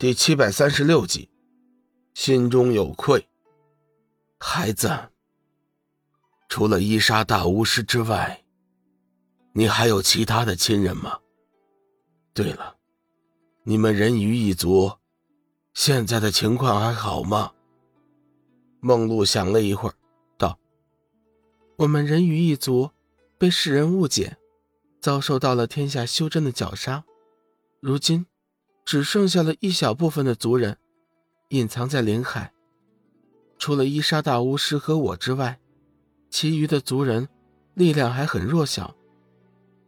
第七百三十六集，心中有愧。孩子，除了伊莎大巫师之外，你还有其他的亲人吗？对了，你们人鱼一族现在的情况还好吗？梦露想了一会儿，道：“我们人鱼一族被世人误解，遭受到了天下修真的绞杀，如今。”只剩下了一小部分的族人，隐藏在灵海。除了伊莎大巫师和我之外，其余的族人力量还很弱小。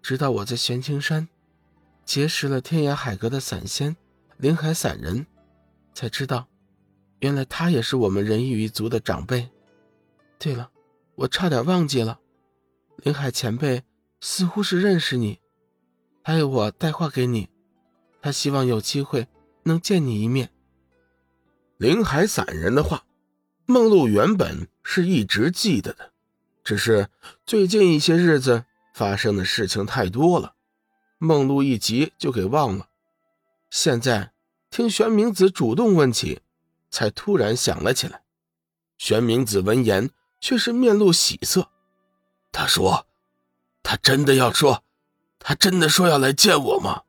直到我在玄青山结识了天涯海阁的散仙灵海散人，才知道，原来他也是我们人鱼一族的长辈。对了，我差点忘记了，灵海前辈似乎是认识你，还有我带话给你。他希望有机会能见你一面。灵海散人的话，梦露原本是一直记得的，只是最近一些日子发生的事情太多了，梦露一急就给忘了。现在听玄明子主动问起，才突然想了起来。玄明子闻言却是面露喜色，他说：“他真的要说，他真的说要来见我吗？”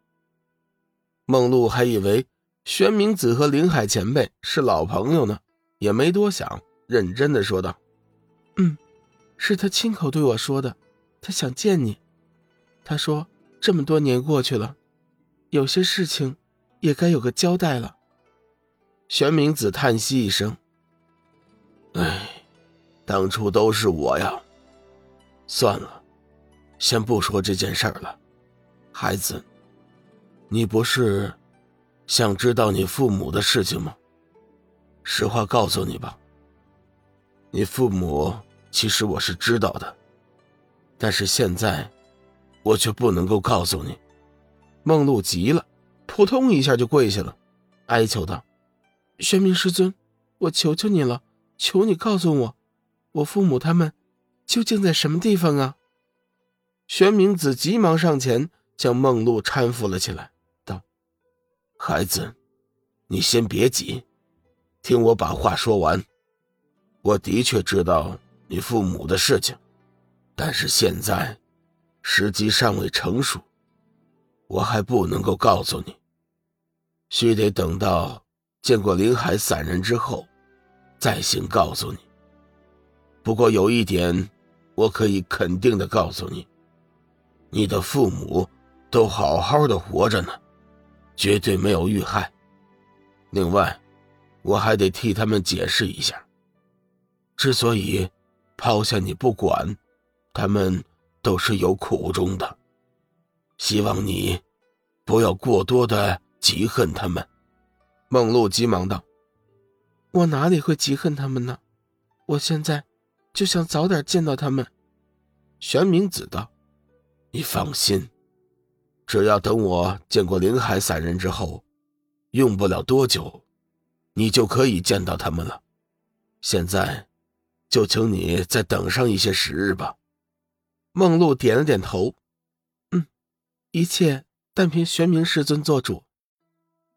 梦露还以为玄明子和林海前辈是老朋友呢，也没多想，认真的说道：“嗯，是他亲口对我说的，他想见你。他说这么多年过去了，有些事情也该有个交代了。”玄明子叹息一声：“哎，当初都是我呀。算了，先不说这件事了，孩子。”你不是想知道你父母的事情吗？实话告诉你吧，你父母其实我是知道的，但是现在我却不能够告诉你。梦露急了，扑通一下就跪下了，哀求道：“玄冥师尊，我求求你了，求你告诉我，我父母他们究竟在什么地方啊？”玄冥子急忙上前将梦露搀扶了起来。孩子，你先别急，听我把话说完。我的确知道你父母的事情，但是现在时机尚未成熟，我还不能够告诉你，须得等到见过林海散人之后，再行告诉你。不过有一点，我可以肯定的告诉你，你的父母都好好的活着呢。绝对没有遇害。另外，我还得替他们解释一下，之所以抛下你不管，他们都是有苦衷的。希望你不要过多的嫉恨他们。梦露急忙道：“我哪里会嫉恨他们呢？我现在就想早点见到他们。”玄明子道：“你放心。”只要等我见过灵海散人之后，用不了多久，你就可以见到他们了。现在，就请你再等上一些时日吧。梦露点了点头，嗯，一切但凭玄冥师尊做主。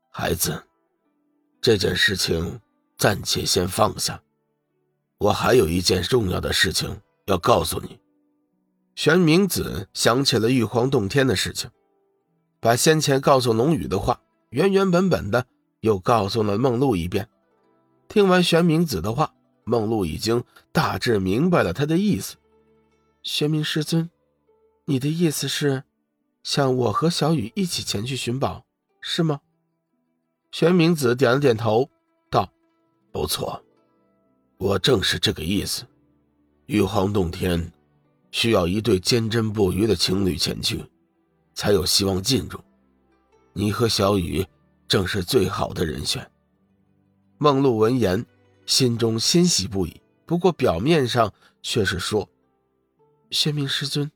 孩子，这件事情暂且先放下，我还有一件重要的事情要告诉你。玄冥子想起了玉皇洞天的事情。把先前告诉龙宇的话原原本本的又告诉了梦露一遍。听完玄冥子的话，梦露已经大致明白了他的意思。玄冥师尊，你的意思是，想我和小雨一起前去寻宝，是吗？玄冥子点了点头，道：“不错，我正是这个意思。玉皇洞天需要一对坚贞不渝的情侣前去。”才有希望进入。你和小雨正是最好的人选。梦露闻言，心中欣喜不已，不过表面上却是说：“玄冥师尊，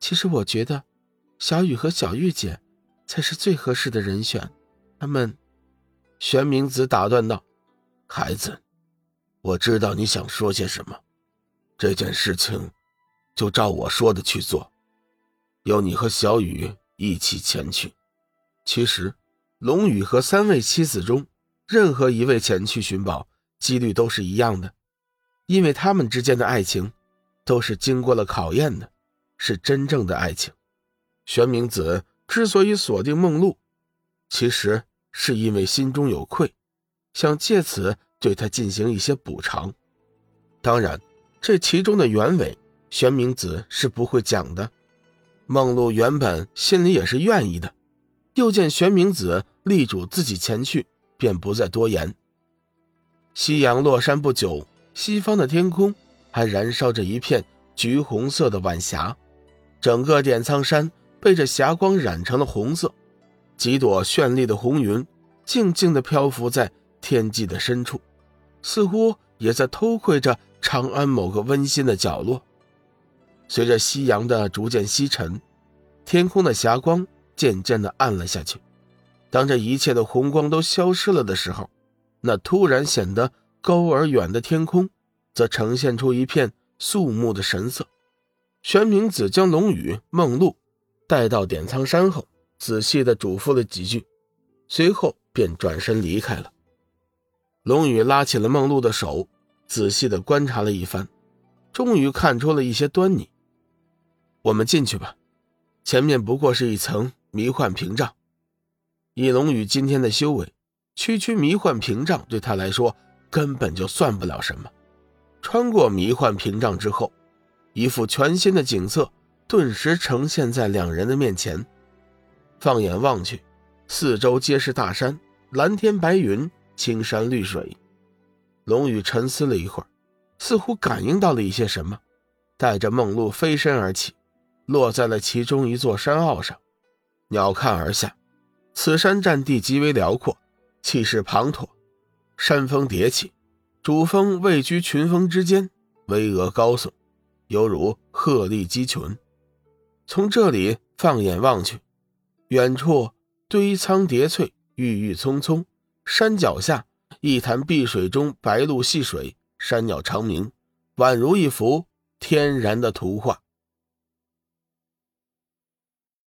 其实我觉得小雨和小玉姐才是最合适的人选。他们……”玄冥子打断道：“孩子，我知道你想说些什么。这件事情，就照我说的去做。”由你和小雨一起前去。其实，龙宇和三位妻子中，任何一位前去寻宝，几率都是一样的，因为他们之间的爱情，都是经过了考验的，是真正的爱情。玄冥子之所以锁定梦露，其实是因为心中有愧，想借此对他进行一些补偿。当然，这其中的原委，玄冥子是不会讲的。梦露原本心里也是愿意的，又见玄冥子力主自己前去，便不再多言。夕阳落山不久，西方的天空还燃烧着一片橘红色的晚霞，整个点苍山被这霞光染成了红色，几朵绚丽的红云静静地漂浮在天际的深处，似乎也在偷窥着长安某个温馨的角落。随着夕阳的逐渐西沉，天空的霞光渐渐的暗了下去。当这一切的红光都消失了的时候，那突然显得高而远的天空，则呈现出一片肃穆的神色。玄冥子将龙宇、梦露带到点苍山后，仔细的嘱咐了几句，随后便转身离开了。龙宇拉起了梦露的手，仔细的观察了一番，终于看出了一些端倪。我们进去吧，前面不过是一层迷幻屏障。以龙宇今天的修为，区区迷幻屏障对他来说根本就算不了什么。穿过迷幻屏障之后，一幅全新的景色顿时呈现在两人的面前。放眼望去，四周皆是大山，蓝天白云，青山绿水。龙宇沉思了一会儿，似乎感应到了一些什么，带着梦露飞身而起。落在了其中一座山坳上，鸟瞰而下，此山占地极为辽阔，气势磅礴，山峰叠起，主峰位居群峰之间，巍峨高耸，犹如鹤立鸡群。从这里放眼望去，远处堆苍叠翠，郁郁葱葱，山脚下一潭碧水中白鹭戏水，山鸟长鸣，宛如一幅天然的图画。